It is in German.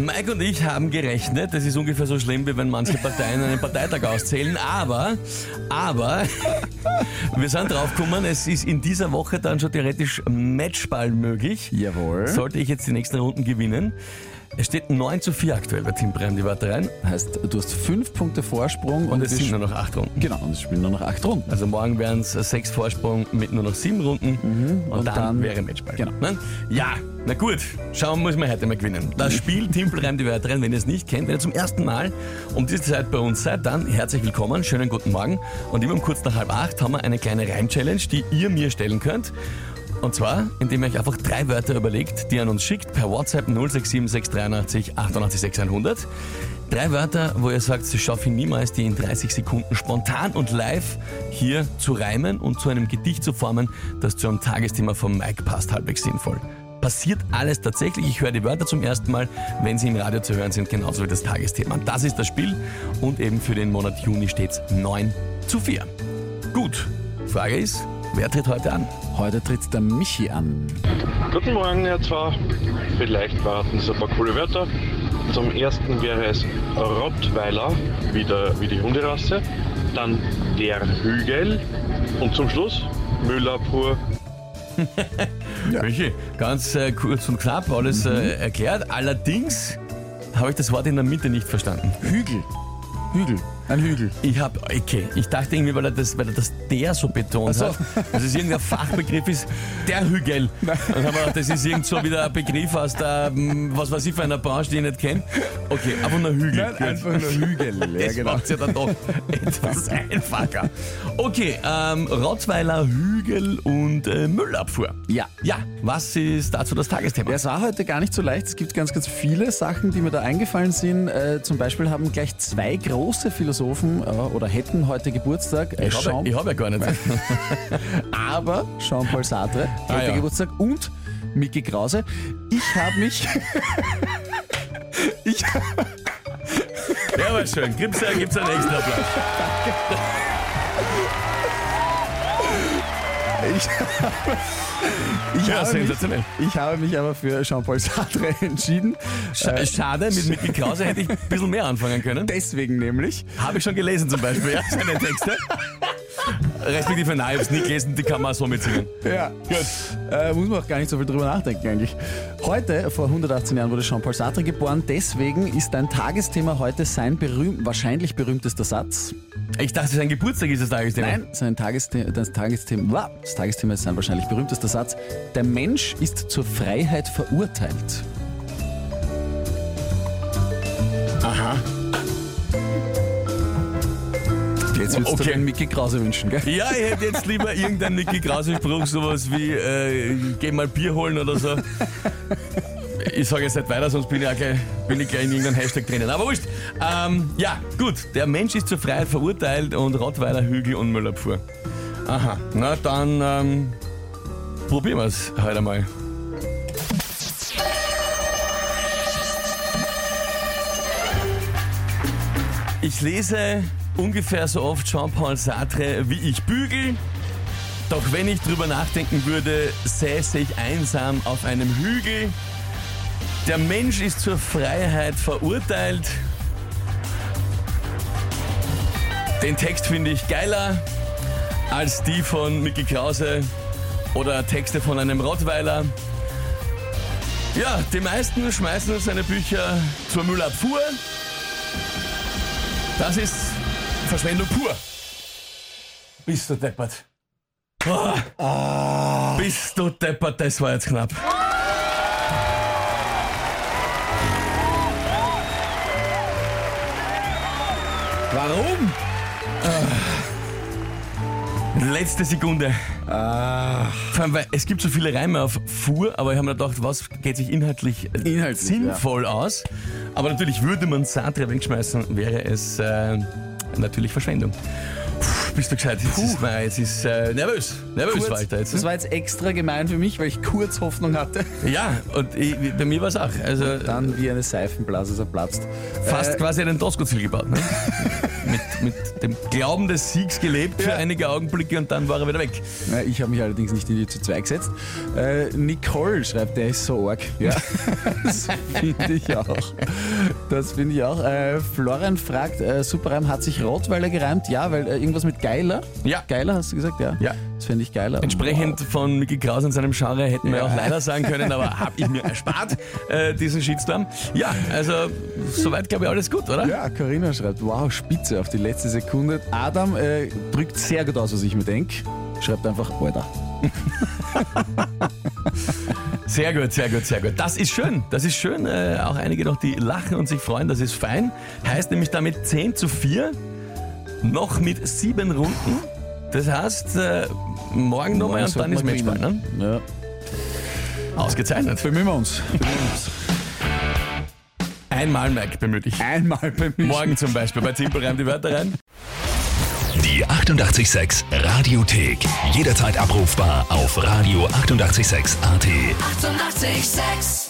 Mike und ich haben gerechnet, das ist ungefähr so schlimm, wie wenn manche Parteien einen Parteitag auszählen, aber, aber, wir sind draufgekommen, es ist in dieser Woche dann schon theoretisch Matchball möglich. Jawohl. Sollte ich jetzt die nächsten Runden gewinnen. Es steht 9 zu 4 aktuell bei Team Brem die Wörter rein Heißt, du hast fünf Punkte Vorsprung und es wir sind nur noch 8 Runden. Genau, und es spielen nur noch acht Runden. Also morgen wären es sechs Vorsprung mit nur noch sieben Runden und, und dann, dann- wäre Matchball. genau. Nein? Ja, na gut, schauen muss man heute mal gewinnen. Das Spiel Timpel reimt die Wörter rein, wenn ihr es nicht kennt, wenn ihr zum ersten Mal um diese Zeit bei uns seid, dann herzlich willkommen, schönen guten Morgen. Und immer um kurz nach halb acht haben wir eine kleine Reim-Challenge, die ihr mir stellen könnt. Und zwar, indem ihr euch einfach drei Wörter überlegt, die ihr an uns schickt per WhatsApp 067 683 88 6100. Drei Wörter, wo ihr sagt, ich schaffe niemals, die in 30 Sekunden spontan und live hier zu reimen und zu einem Gedicht zu formen, das zu einem Tagesthema von Mike passt, halbwegs sinnvoll. Passiert alles tatsächlich. Ich höre die Wörter zum ersten Mal, wenn sie im Radio zu hören sind, genauso wie das Tagesthema. Das ist das Spiel und eben für den Monat Juni steht es 9 zu 4. Gut, Frage ist, wer tritt heute an? Heute tritt der Michi an. Guten Morgen, Herr Zwar. Vielleicht warten Sie ein paar coole Wörter. Zum ersten wäre es Rottweiler, wie, der, wie die Hunderasse. Dann der Hügel. Und zum Schluss Müller pur. Michi, ganz äh, kurz und knapp alles äh, erklärt. Allerdings habe ich das Wort in der Mitte nicht verstanden. Hügel. Hügel. Ein Hügel. Ich habe, okay, ich dachte irgendwie, weil er das, weil er das der so betont so. hat, dass es irgendein Fachbegriff ist, der Hügel. Dann haben wir gedacht, das ist irgend so wieder ein Begriff aus der, ähm, was weiß ich, für einer Branche, die ich nicht kenne. Okay, aber nur Hügel. Nein, einfach nur Hügel. Ja, Das genau. macht's ja dann doch etwas einfacher. Okay, ähm, Rottweiler, Hügel und äh, Müllabfuhr. Ja. Ja, was ist dazu das Tagesthema? Ja, es war heute gar nicht so leicht. Es gibt ganz, ganz viele Sachen, die mir da eingefallen sind. Äh, zum Beispiel haben gleich zwei große Philosophen äh, oder hätten heute Geburtstag. Äh, Ich habe ich hab ja gar nicht. aber Jean-Paul Sartre Ah, hätte ja. Geburtstag und Mickey Krause. Ich habe mich. ich, Ja, aber schön. Gibt's, ja- gibt's einen extra Applaus. Ich, ich, Ja, habe mich, sensationell. ich habe mich aber für Jean-Paul Sartre entschieden. Sch- Schade, mit Micky Krause hätte ich ein bisschen mehr anfangen können. Deswegen nämlich. Habe ich schon gelesen zum Beispiel, ja, seine Texte. Respektive nein, ich habe es nie gelesen, die kann man so mitsingen. Ja. Äh, muss man auch gar nicht so viel drüber nachdenken eigentlich. Heute, vor 118 Jahren, wurde Jean-Paul Sartre geboren. Deswegen ist ein Tagesthema heute sein berühmt, wahrscheinlich berühmtester Satz. Ich dachte, sein Geburtstag ist das Tagesthema. Nein, sein Tagesthema, das, Tagesthema, das Tagesthema ist sein wahrscheinlich berühmtester Satz. Der Mensch ist zur Freiheit verurteilt. Jetzt würdest Okay. du den Mickey Krause wünschen, gell? Ja, ich hätte jetzt lieber irgendeinen Micky Krause-Spruch, sowas wie, äh, geh mal Bier holen oder so. Ich sage jetzt nicht weiter, sonst bin ich, auch gleich, bin ich gleich in irgendeinem Hashtag drinnen. Aber wurscht. Ähm, ja, gut. Der Mensch ist zur Freiheit verurteilt und Rottweiler, Hügel und Müllabfuhr. Aha. Na dann ähm, probieren wir es heute einmal. Ich lese ungefähr so oft Jean-Paul Sartre, wie ich bügel. Doch wenn ich drüber nachdenken würde, säße ich einsam auf einem Hügel. Der Mensch ist zur Freiheit verurteilt. Den Text finde ich geiler als die von Mickey Krause oder Texte von einem Rottweiler. Ja, die meisten schmeißen seine Bücher zur Müllabfuhr. Das ist Verschwendung pur. Bist du deppert. Oh. Bist du deppert, das war jetzt knapp. Warum? Letzte Sekunde. Vor allem, weil es gibt so viele Reime auf Fuhr, aber ich habe mir gedacht, was geht sich inhaltlich, äh, Inhaltlich, sinnvoll aus. Aber natürlich würde man Sartre wegschmeißen, wäre es äh, natürlich Verschwendung. Puh. bist du gescheit? Jetzt ist, man, jetzt ist äh, nervös. Nervös Kurz, war ich da jetzt. das ne? war jetzt extra gemein für mich, weil ich kurz Hoffnung hatte. Ja, und ich, bei mir war es auch. Also Dann wie eine Seifenblase zerplatzt. fast Äh, quasi einen Doskozil gebaut. Ne? mit, mit dem Glauben des Siegs gelebt für Ja. einige Augenblicke und dann war er wieder weg. Ja, ich habe mich allerdings nicht in die zu 2 gesetzt. Äh, Nicole schreibt, der ist so arg. Ja, das finde ich auch. Das finde ich auch. Äh, Florian fragt, äh, Superreim, hat sich Rottweiler gereimt? Ja, weil äh, irgendwas mit Geiler. Ja. Geiler hast du gesagt, ja? Ja. Das finde ich geiler. Entsprechend von Mickey Kraus und seinem Genre hätten wir Ja. auch leider sagen können, aber habe ich mir erspart, äh, diesen Shitstorm. Ja, also soweit glaube ich alles gut, oder? Ja, Corinna schreibt, wow, spitze auf die letzte Sekunde. Adam äh, drückt sehr gut aus, was ich mir denke. Schreibt einfach, Alter. Sehr gut, sehr gut, sehr gut. Das ist schön. Das ist schön. Äh, auch einige noch, die lachen und sich freuen, das ist fein. Heißt nämlich damit 10 zu 4, noch mit sieben Runden. Das heißt, äh, morgen nochmal und dann ist Matchball. Ne? Ja. Ausgezeichnet. Bemühen wir uns. Einmal Mike bemüht dich. Einmal bemühen. Morgen zum Beispiel bei Timpel rein die Wörter rein. Die 886 Radiothek. Jederzeit abrufbar auf radio886.at. 886! 886